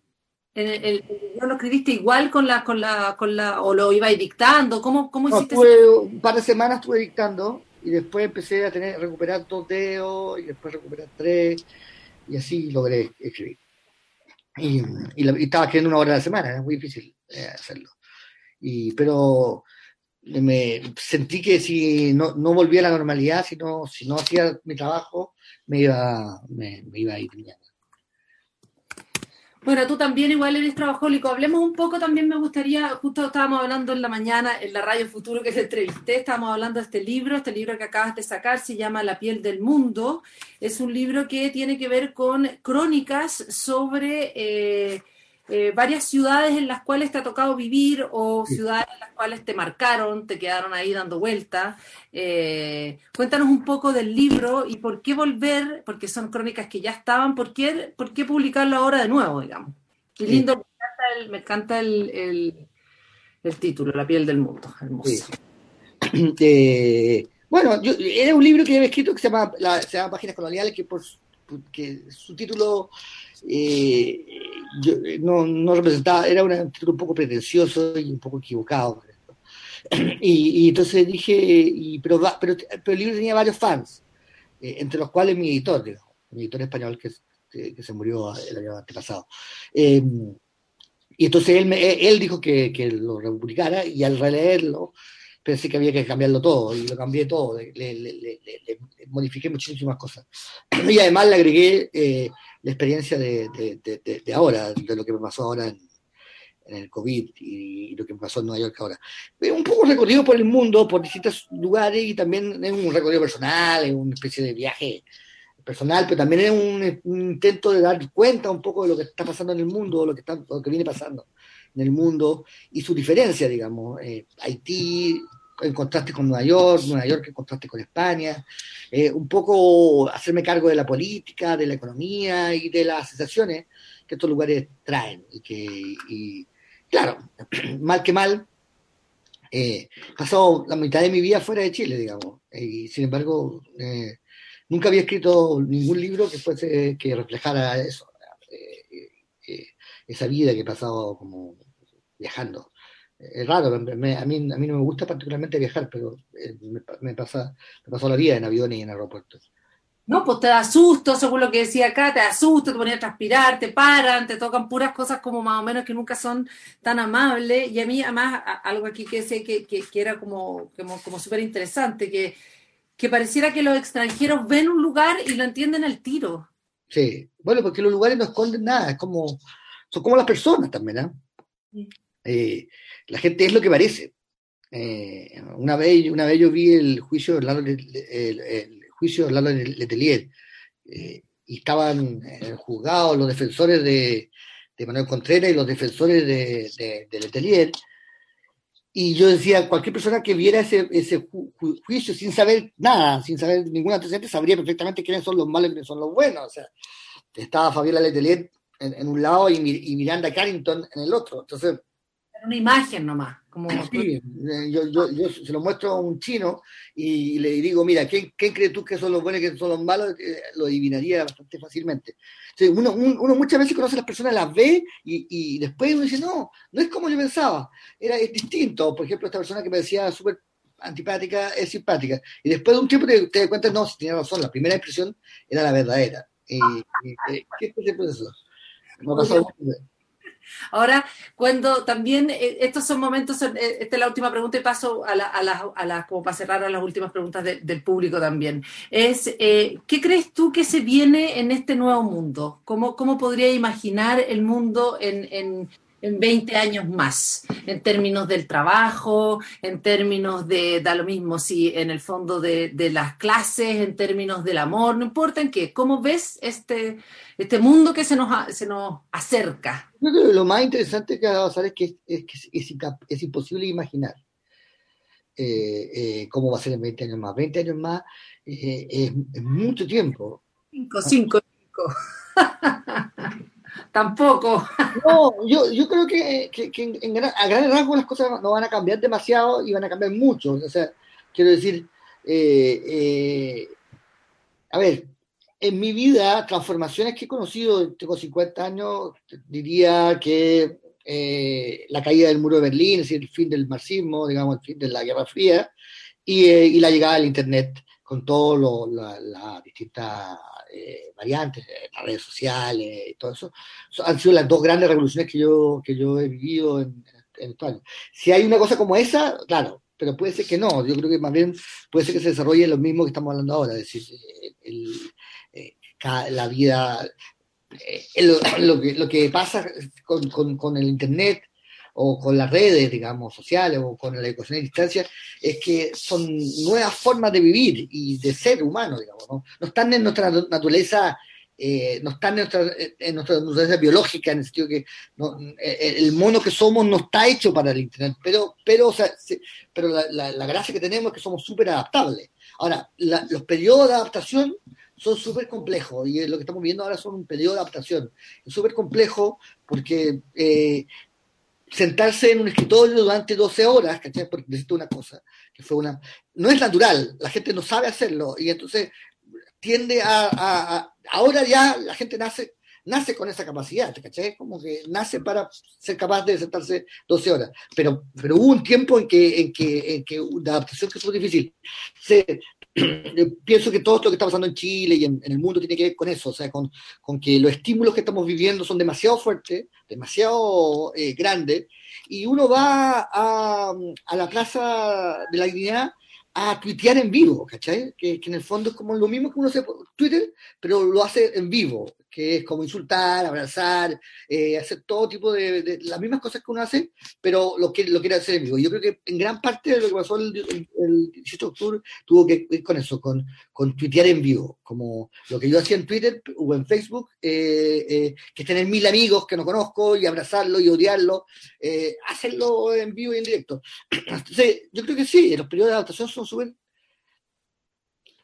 ¿En el, el, ¿No lo escribiste igual con la, con la, con la, o lo ibas dictando? ¿Cómo, cómo no, hiciste? Tuve, un par de semanas estuve dictando y después empecé a tener, recuperar dos dedos y después recuperar tres y así logré escribir. Y, y, la, y, estaba escribiendo una hora a la semana, era muy difícil eh, hacerlo. Y, pero me sentí que si no, no volvía a la normalidad, si no, si no hacía mi trabajo, me iba, me, me iba a ir mierda. Bueno, tú también igual eres trabajólico. Hablemos un poco, también me gustaría, justo estábamos hablando en la mañana en la Radio Futuro que te entrevisté, estábamos hablando de este libro, este libro que acabas de sacar se llama La piel del mundo. Es un libro que tiene que ver con crónicas sobre eh, eh, varias ciudades en las cuales te ha tocado vivir o ciudades en las cuales te marcaron, te quedaron ahí dando vueltas. Eh, cuéntanos un poco del libro y por qué volver, porque son crónicas que ya estaban, ¿por qué, por qué publicarlo ahora de nuevo, digamos? Qué lindo, sí. me encanta, el, me encanta el, el, el, título, La piel del mundo, hermoso. Sí. Eh, bueno, yo, era un libro que había escrito que se llama, la, se llama Páginas Coloniales, que por que su título eh, yo, no, no, representaba, era un título un poco pretencioso y un poco equivocado. Y, y entonces dije, y, pero, pero, pero, el libro tenía varios fans, eh, entre los cuales mi editor, digamos, mi editor español que, que, se murió el año antepasado. Eh, y entonces él, me, él dijo que, que, lo republicara y al releerlo pensé que había que cambiarlo todo y lo cambié todo, le, le, le, le modifiqué muchísimas cosas. Y además le agregué eh, la experiencia de, de, de, de, ahora, de lo que me pasó ahora en, en el COVID y, y, lo que me pasó en Nueva York ahora. Un poco recorrido por el mundo, por distintos lugares y también es un recorrido personal, es una especie de viaje personal, pero también es un, un, intento de dar cuenta un poco de lo que está pasando en el mundo, lo que, está, lo que viene pasando en el mundo y su diferencia, digamos. Eh, Haití en contraste con Nueva York, Nueva York en contraste con España, eh, un poco hacerme cargo de la política, de la economía y de las sensaciones que estos lugares traen. Y que, y, claro, mal que mal, eh, pasado la mitad de mi vida fuera de Chile, digamos, y sin embargo, eh, nunca había escrito ningún libro que fuese que reflejara eso, eh, esa vida que he pasado como viajando es raro, me, a, mí, a mí no me gusta particularmente viajar, pero eh, me, me, pasa, me pasó la vida en aviones y en aeropuertos. No, pues te da susto, según lo que decía acá, te da susto, te ponen a transpirar, te paran, te tocan puras cosas como más o menos que nunca son tan amables. Y a mí, además, algo aquí que decía que, que, que era como, como, como súper interesante, que, que pareciera que los extranjeros ven un lugar y lo entienden al tiro. Sí, bueno, porque los lugares no esconden nada, es como, son como las personas también, ¿eh? Sí. Eh, la gente es lo que parece. Eh, una, vez, una vez yo vi el juicio de Lalo, el, el juicio de Lalo Letelier eh, estaban en el juzgado los defensores de, de Manuel Contreras y los defensores de, de, Letelier. Y yo decía, cualquier persona que viera ese, ese ju juicio sin saber nada, sin saber ningún antecedente, sabría perfectamente quiénes son los malos y quiénes son los buenos. O sea, estaba Fabiola Letelier en, en un lado y, y Miranda Carrington en el otro. Entonces, una imagen nomás. Como... Sí, yo, yo, yo, se lo muestro a un chino y le digo, mira, ¿quién, ¿quién crees tú que son los buenos y que son los malos? Lo adivinaría bastante fácilmente. uno, uno, muchas veces conoce a las personas, las ve y, y, después uno dice, no, no es como yo pensaba, era es distinto. Por ejemplo, esta persona que me decía súper antipática es simpática. Y después de un tiempo te, te das cuenta, no, si tenía razón, la primera impresión era la verdadera. Y, y, ¿Qué es el proceso? Ha pasado Ahora, cuando también, eh, estos son momentos, eh, esta es la última pregunta y paso a las, a la, como para cerrar a las últimas preguntas de, del público también, es, eh, ¿qué crees tú que se viene en este nuevo mundo? ¿Cómo, cómo podría imaginar el mundo en, en, en 20 años más, en términos del trabajo, en términos de, da lo mismo si en el fondo de, de, las clases, en términos del amor, no importa en qué, ¿cómo ves este, este mundo que se nos, se nos acerca? lo más interesante que va a pasar es que es, es, es imposible imaginar eh, eh, cómo va a ser en 20 años más. 20 años más eh, es, es, mucho tiempo. 5, 5, 5. Tampoco. No, yo, yo creo que, que, en, en, a grandes rasgos las cosas no van a cambiar demasiado y van a cambiar mucho. O sea, quiero decir, eh, eh, a ver, en mi vida, transformaciones que he conocido, tengo 50 años, diría que eh, la caída del muro de Berlín, es decir, el fin del marxismo, digamos, el fin de la Guerra Fría, y, y la llegada del Internet con todas las la distintas eh, variantes, eh, las redes sociales y todo eso, han sido las dos grandes revoluciones que yo, que yo he vivido en, en estos años. Si hay una cosa como esa, claro, pero puede ser que no, yo creo que más bien puede ser que se desarrolle lo mismo que estamos hablando ahora, es decir, el, la vida, lo, que, lo que pasa con, con el Internet, o con las redes, digamos, sociales o con la educación a distancia, es que son nuevas formas de vivir y de ser humano, digamos, ¿no? No están en nuestra naturaleza, eh, no están en nuestra, en nuestra naturaleza biológica, en el sentido que no, eh, el mono que somos no está hecho para el Internet, pero, pero, o sea, sí, pero la, la, la, gracia que tenemos es que somos súper adaptables. Ahora, la, los periodos de adaptación son súper complejos y lo que estamos viendo ahora son un periodo de adaptación. Es súper complejo porque eh, sentarse en un escritorio durante 12 horas, ¿cachai? Porque necesito una cosa, que fue una... No es natural, la gente no sabe hacerlo, y entonces tiende a... ahora ya la gente nace nace con esa capacidad, ¿cachai? Como que nace para ser capaz de sentarse 12 horas. Pero, pero hubo un tiempo en que, en que, en que la adaptación que fue difícil. Se, pienso que todo esto que está pasando en Chile y en, en, el mundo tiene que ver con eso, o sea, con, con que los estímulos que estamos viviendo son demasiado fuertes, demasiado eh, grandes, y uno va a, a la Plaza de la Dignidad a tuitear en vivo, ¿cachai? Que, que, en el fondo es como lo mismo que uno hace por Twitter, pero lo hace en vivo, que es como insultar, abrazar, eh, hacer todo tipo de, las mismas cosas que uno hace, pero lo, que, lo quiere hacer en vivo. Yo creo que en gran parte de lo que pasó el, el, el 18 de octubre tuvo que ver con eso, con, con tuitear en vivo, como lo que yo hacía en Twitter o en Facebook, eh, eh, que es tener mil amigos que no conozco y abrazarlo y odiarlo, hacerlo en vivo y en directo. Entonces, yo creo que sí, los periodos de adaptación son súper...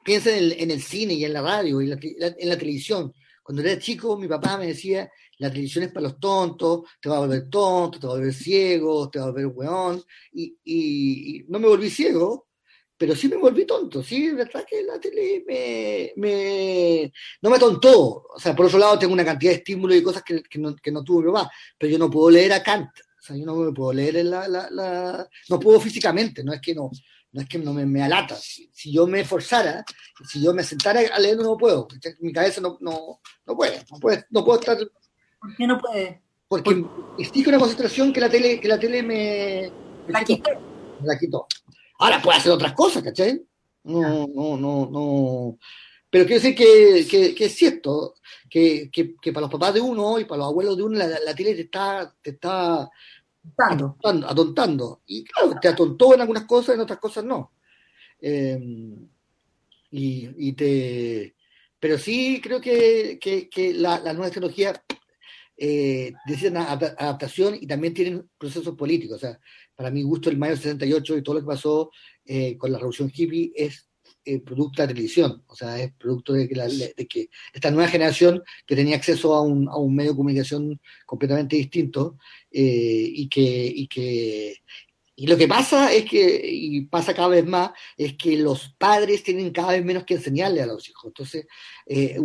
Piensa en el, en el cine y en la radio y en la televisión cuando era chico, mi papá me decía, la televisión es para los tontos, te va a volver tonto, te va a volver ciego, te va a volver weón, y, no me volví ciego, pero sí me volví tonto, sí, es verdad que la tele me, no me tontó, o sea, por otro lado tengo una cantidad de estímulos y cosas que, no, tuvo mi papá, pero yo no puedo leer a Kant, o sea, yo no me puedo leer la, la, no puedo físicamente, no es que no, no es que no me, me alata. Si, si, yo me esforzara, si yo me sentara a leer, no puedo. Mi cabeza no, no, no puede, no puede, no puedo estar. ¿Por qué no puede? Porque ¿Por? exige una concentración que la tele, que la tele me, me la quitó. Me la quitó. Ahora puede hacer otras cosas, ¿cachai? No, no, no, no. Pero quiero decir que, que, que es cierto, que, que, que, para los papás de uno y para los abuelos de uno, la, la tele te está, te está atontando, atontando. Y claro, te atontó en algunas cosas, en otras cosas no. Eh, y, y, te. Pero sí creo que, que, que la, la, nueva tecnología eh, necesitan adaptación y también tienen procesos políticos. O sea, para mi gusto, el mayo del 68 y todo lo que pasó eh, con la revolución hippie es eh, producto de la televisión, o sea, es producto de que, la, de que esta nueva generación que tenía acceso a un, a un medio de comunicación completamente distinto eh, y, que, y, que, y lo que pasa es que, y pasa cada vez más, es que los padres tienen cada vez menos que enseñarle a los hijos. Entonces, eh,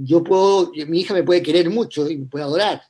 yo puedo, mi hija me puede querer mucho y me puede adorar,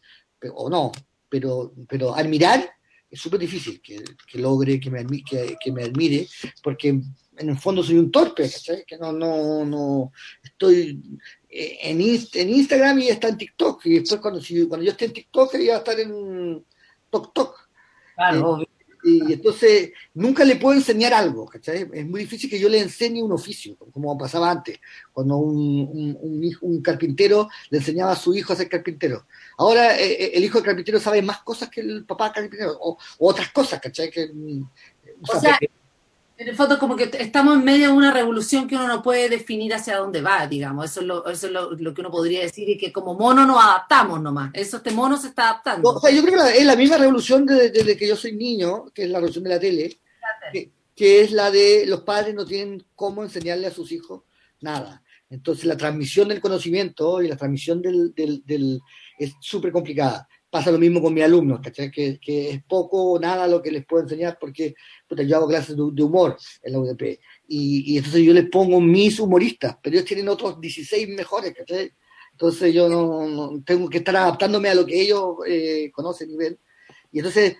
o no, pero, pero admirar es súper difícil que, logre que me, que, que me admire, porque en el fondo soy un torpe, Que no, no, no, estoy eh, en, en Instagram y está en TikTok, y después cuando, cuando yo esté en TikTok quería estar en TokTok. Claro, eh, y entonces nunca le puedo enseñar algo, ¿cachai? Es muy difícil que yo le enseñe un oficio, como pasaba antes, cuando un, un, carpintero le enseñaba a su hijo a ser carpintero. Ahora eh, eh, el hijo del carpintero sabe más cosas que el papá carpintero, o, otras cosas, ¿cachai? Que, o sea, en el fondo, como que estamos en medio de una revolución que uno no puede definir hacia dónde va, digamos. Eso es lo, eso es lo, que uno podría decir, y que como mono nos adaptamos nomás. Eso, este mono se está adaptando. O sea, yo creo que es la misma revolución desde, que yo soy niño, que es la revolución de la tele, que, es la de los padres no tienen cómo enseñarle a sus hijos nada. Entonces, la transmisión del conocimiento y la transmisión del, del, del es súper complicada pasa lo mismo con mis alumnos, ¿cachai? Que, que, es poco o nada lo que les puedo enseñar porque yo hago clases de, humor en la UDP y, y, entonces yo les pongo mis humoristas, pero ellos tienen otros 16 mejores, ¿cachai? Entonces yo no, tengo que estar adaptándome a lo que ellos eh, conocen y ven. Y entonces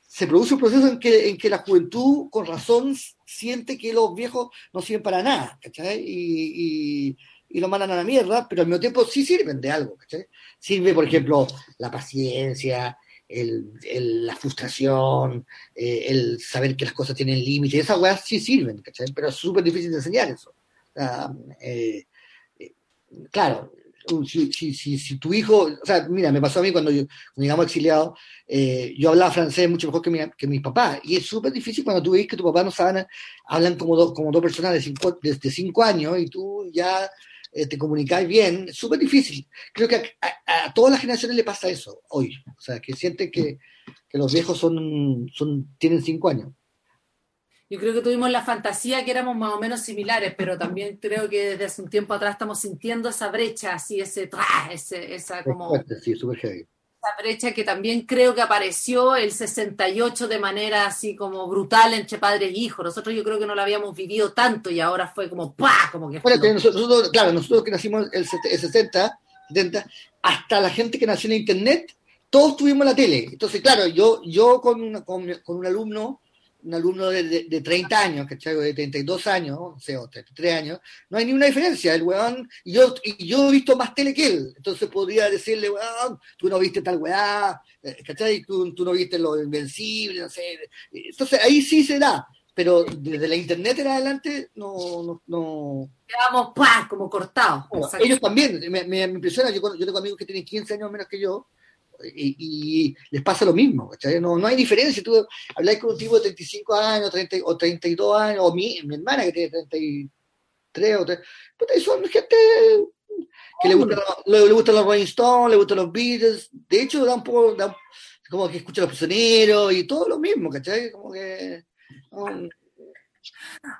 se produce un proceso en que, en que la juventud, con razón, siente que los viejos no sirven para nada, ¿cachai? Y, y, y lo mandan a la mierda, pero al mismo tiempo sí sirven de algo, ¿cachai? Sirve, por ejemplo, la paciencia, la frustración, eh, el saber que las cosas tienen límites, esas weas sí sirven, ¿cachai? Pero es súper difícil de enseñar eso. Eh, eh, claro, si, si, si, tu hijo, o sea, mira, me pasó a mí cuando, yo, cuando llegamos exiliados, yo hablaba francés mucho mejor que mi, que mi papá, y es súper difícil cuando tú ves que tu papá no sabe, hablan como, dos como dos personas de cinco, cinco años y tú ya eh, te comunicáis bien, es súper difícil. Creo que a, todas las generaciones le pasa eso hoy. O sea, que sienten que, los viejos son, son, tienen cinco años. Yo creo que tuvimos la fantasía que éramos más o menos similares, pero también creo que desde hace un tiempo atrás estamos sintiendo esa brecha, así, ese, ese esa como... sí, súper heavy brecha que también creo que apareció el 68 de manera así como brutal entre padres e hijos. Nosotros yo creo que no lo habíamos vivido tanto y ahora fue como ¡pah! Como que nosotros, claro, nosotros que nacimos el, el 60, 70, hasta la gente que nació en Internet, todos tuvimos la tele. Entonces, claro, yo, yo con, con, con un alumno un alumno de, de, 30 años, ¿cachai? De 32 años, o sea, 33 años, no hay ninguna diferencia. El weón, y yo, y yo he visto más tele que él, entonces podría decirle, weón, tú no viste tal weá, eh, ¿cachai? Tú, tú no viste lo invencible, no sé. Entonces ahí sí se da, pero desde la internet en adelante no. no, no... Quedamos, ¡pah! como cortados. ellos también, me, me, impresiona, yo, yo tengo amigos que tienen 15 años menos que yo, y, les pasa lo mismo, No, no hay diferencia. Tú habláis con un tipo de 35 años 30, o 32 años, o mi, mi hermana que tiene 33 o 3, son gente que le, gusta, le, gustan los Rolling Stones, le gustan los Beatles, de hecho da un poco, como que escucha a los prisioneros y todo lo mismo, ¿cachai? Como que...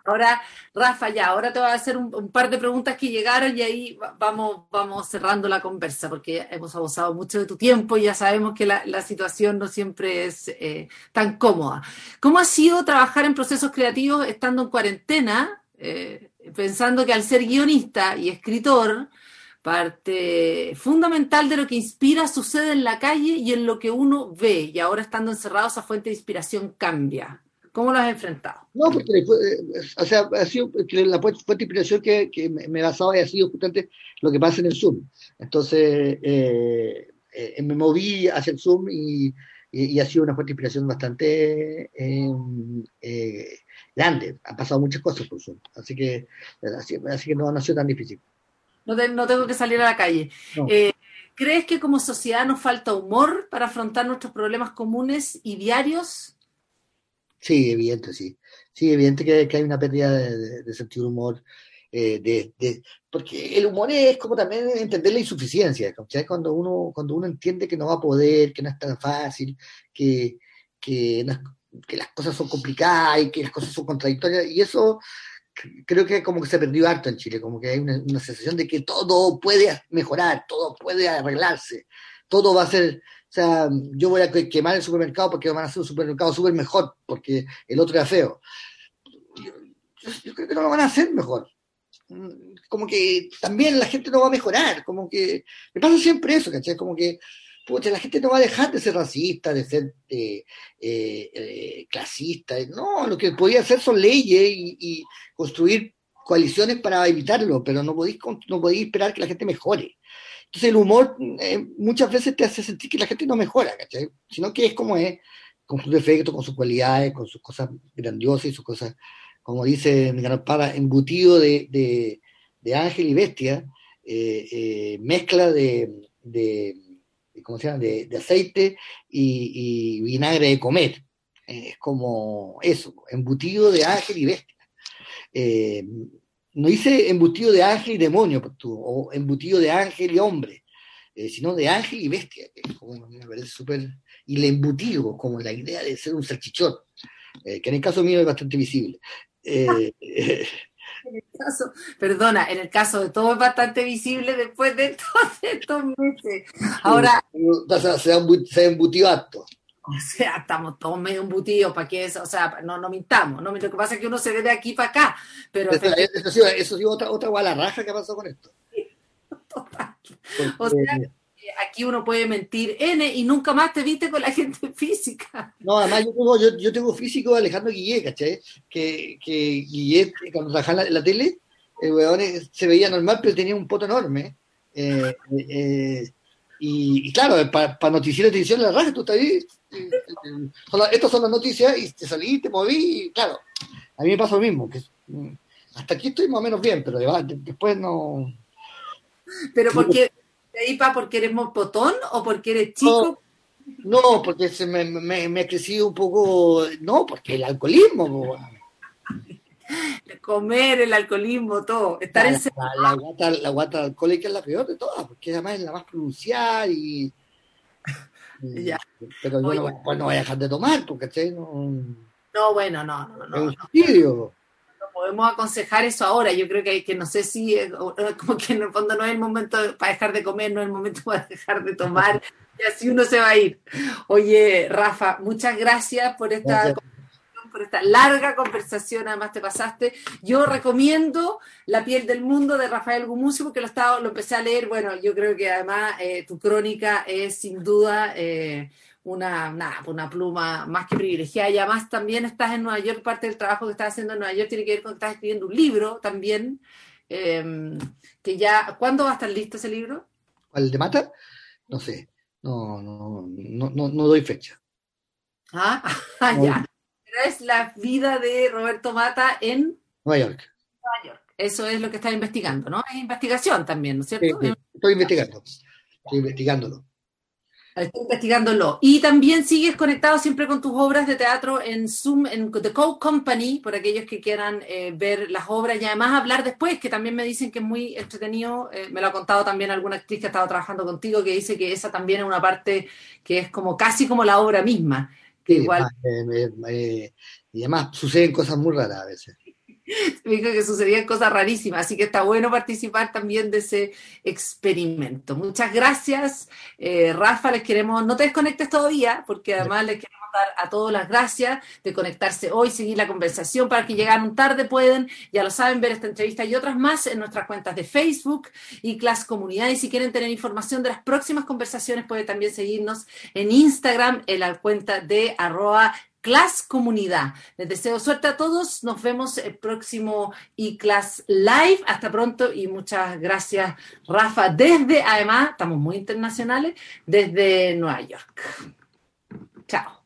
Ahora, Rafa, ya, ahora te voy a hacer un, par de preguntas que llegaron y ahí vamos, vamos cerrando la conversa, porque hemos abusado mucho de tu tiempo y ya sabemos que la, situación no siempre es eh, tan cómoda. ¿Cómo ha sido trabajar en procesos creativos estando en cuarentena, eh, pensando que al ser guionista y escritor, parte fundamental de lo que inspira sucede en la calle y en lo que uno ve, y ahora estando encerrado esa fuente de inspiración cambia? ¿Cómo lo has enfrentado? No, porque eh, o sea, ha sido la fuerte inspiración que, que me basaba y ha sido justamente lo que pasa en el Zoom. Entonces, eh, eh, me moví hacia el Zoom y, y, ha sido una fuerte inspiración bastante grande. Han pasado muchas cosas por Zoom. Así que, así, que no, ha sido tan difícil. No, no, tengo que salir a la calle. ¿Crees que como sociedad nos falta humor para afrontar nuestros problemas comunes y diarios? Sí, evidente, sí. Sí, evidente que, hay una pérdida de, sentido de humor. Eh, de, porque el humor es como también entender la insuficiencia, Cuando uno, cuando uno entiende que no va a poder, que no es tan fácil, que, que, las cosas son complicadas y que las cosas son contradictorias, y eso creo que como que se perdió harto en Chile, como que hay una, sensación de que todo puede mejorar, todo puede arreglarse. Todo va a ser, o sea, yo voy a quemar el supermercado porque van a ser un supermercado súper mejor, porque el otro era feo. Yo, creo que no lo van a hacer mejor. Como que también la gente no va a mejorar, como que me pasa siempre eso, ¿cachai? Como que la gente no va a dejar de ser racista, de ser eh, eh, eh, clasista. No, lo que podía hacer son leyes y, construir coaliciones para evitarlo, pero no podéis, no podéis esperar que la gente mejore. Entonces el humor muchas veces te hace sentir que la gente no mejora, ¿cachai? Sino que es como es, con sus defectos, con sus cualidades, con sus cosas grandiosas y sus cosas, como dice mi gran para, embutido de, ángel y bestia, mezcla de ¿cómo se llama? De, aceite y, vinagre de comer. Es como eso, embutido de ángel y bestia. Eh, no dice embutido de ángel y demonio, pues, o embutido de ángel y hombre, eh, sino de ángel y bestia, como me parece súper. Y le embutido, como la idea de ser un salchichón, eh, que en el caso mío es bastante visible. En el caso, perdona, en el caso de todo es bastante visible después de todos estos meses. Ahora. Se ha embutido acto. O sea, estamos todos medio embutidos para que eso, o sea, no, no mintamos, ¿no? Lo que pasa es que uno se ve de aquí para acá, pero... Eso, sí, eso sí, otra, otra raja que pasó con esto. Total. O sea, aquí uno puede mentir N y nunca más te viste con la gente física. No, además yo tengo, yo, yo tengo físico de Alejandro Guillet, ¿cachai? Que, que Guillet, cuando trabajaba en la, tele, el weón se veía normal, pero tenía un poto enorme. Eh, eh, y, claro, para pa noticiero de televisión la raja, tú estás ahí. estas son las noticias y te salí, te moví, y claro. A mí me pasa lo mismo, que mm, hasta aquí estoy más o menos bien, pero después no. Pero porque ahí pa porque eres potón o porque eres chico? No, porque se me, me, me, ha crecido un poco, no, porque el alcoholismo. Comer, el alcoholismo, todo. Estar la, la, guata, la guata alcohólica es la peor de todas, porque además es la más pronunciada y... ya. Pero yo no, pues no voy a dejar de tomar, porque no... No, bueno, no, no, no. Un podemos aconsejar eso ahora. Yo creo que, que no sé si, como que en el fondo no es el momento para dejar de comer, no es el momento para dejar de tomar, y así uno se va a ir. Oye, Rafa, muchas gracias por esta... por esta larga conversación, además te pasaste. Yo recomiendo La piel del mundo de Rafael Gumucio, porque lo, estaba, lo empecé a leer, bueno, yo creo que además eh, tu crónica es sin duda eh, una, nada, una pluma más que privilegiada. Y además también estás en Nueva York, parte del trabajo que estás haciendo en Nueva York tiene que ver con que estás escribiendo un libro también, em, que ya, ¿cuándo va a estar listo ese libro? ¿El de Mata? No sé, no, no, no, no, no doy fecha. Ah, ya. Es la vida de Roberto Mata en Nueva York. Nueva York. Eso es lo que estás investigando, ¿no? Es investigación también, ¿no es cierto? estoy investigando, estoy investigándolo. Estoy investigándolo. Y también sigues conectado siempre con tus obras de teatro en Zoom, en The Code Company, por aquellos que quieran eh, ver las obras y además hablar después, que también me dicen que es muy entretenido. Eh, me lo ha contado también alguna actriz que ha estado trabajando contigo, que dice que esa también es una parte que es como casi como la obra misma. Que igual... Eh, y además suceden cosas muy raras a veces. me dijo que sucedían cosas rarísimas, así que está bueno participar también de ese experimento. Muchas gracias, eh, Rafa, les queremos, no te desconectes todavía, porque además les queremos dar a todos las gracias de conectarse hoy, seguir la conversación, para que llegaron tarde pueden, ya lo saben, ver esta entrevista y otras más en nuestras cuentas de Facebook y Class Comunidad, y si quieren tener información de las próximas conversaciones, pueden también seguirnos en Instagram, en la cuenta de arroba Class Comunidad. Les deseo suerte a todos. Nos vemos el próximo class Live. Hasta pronto y muchas gracias, Rafa. Desde, además, estamos muy internacionales, desde Nueva York. Chao.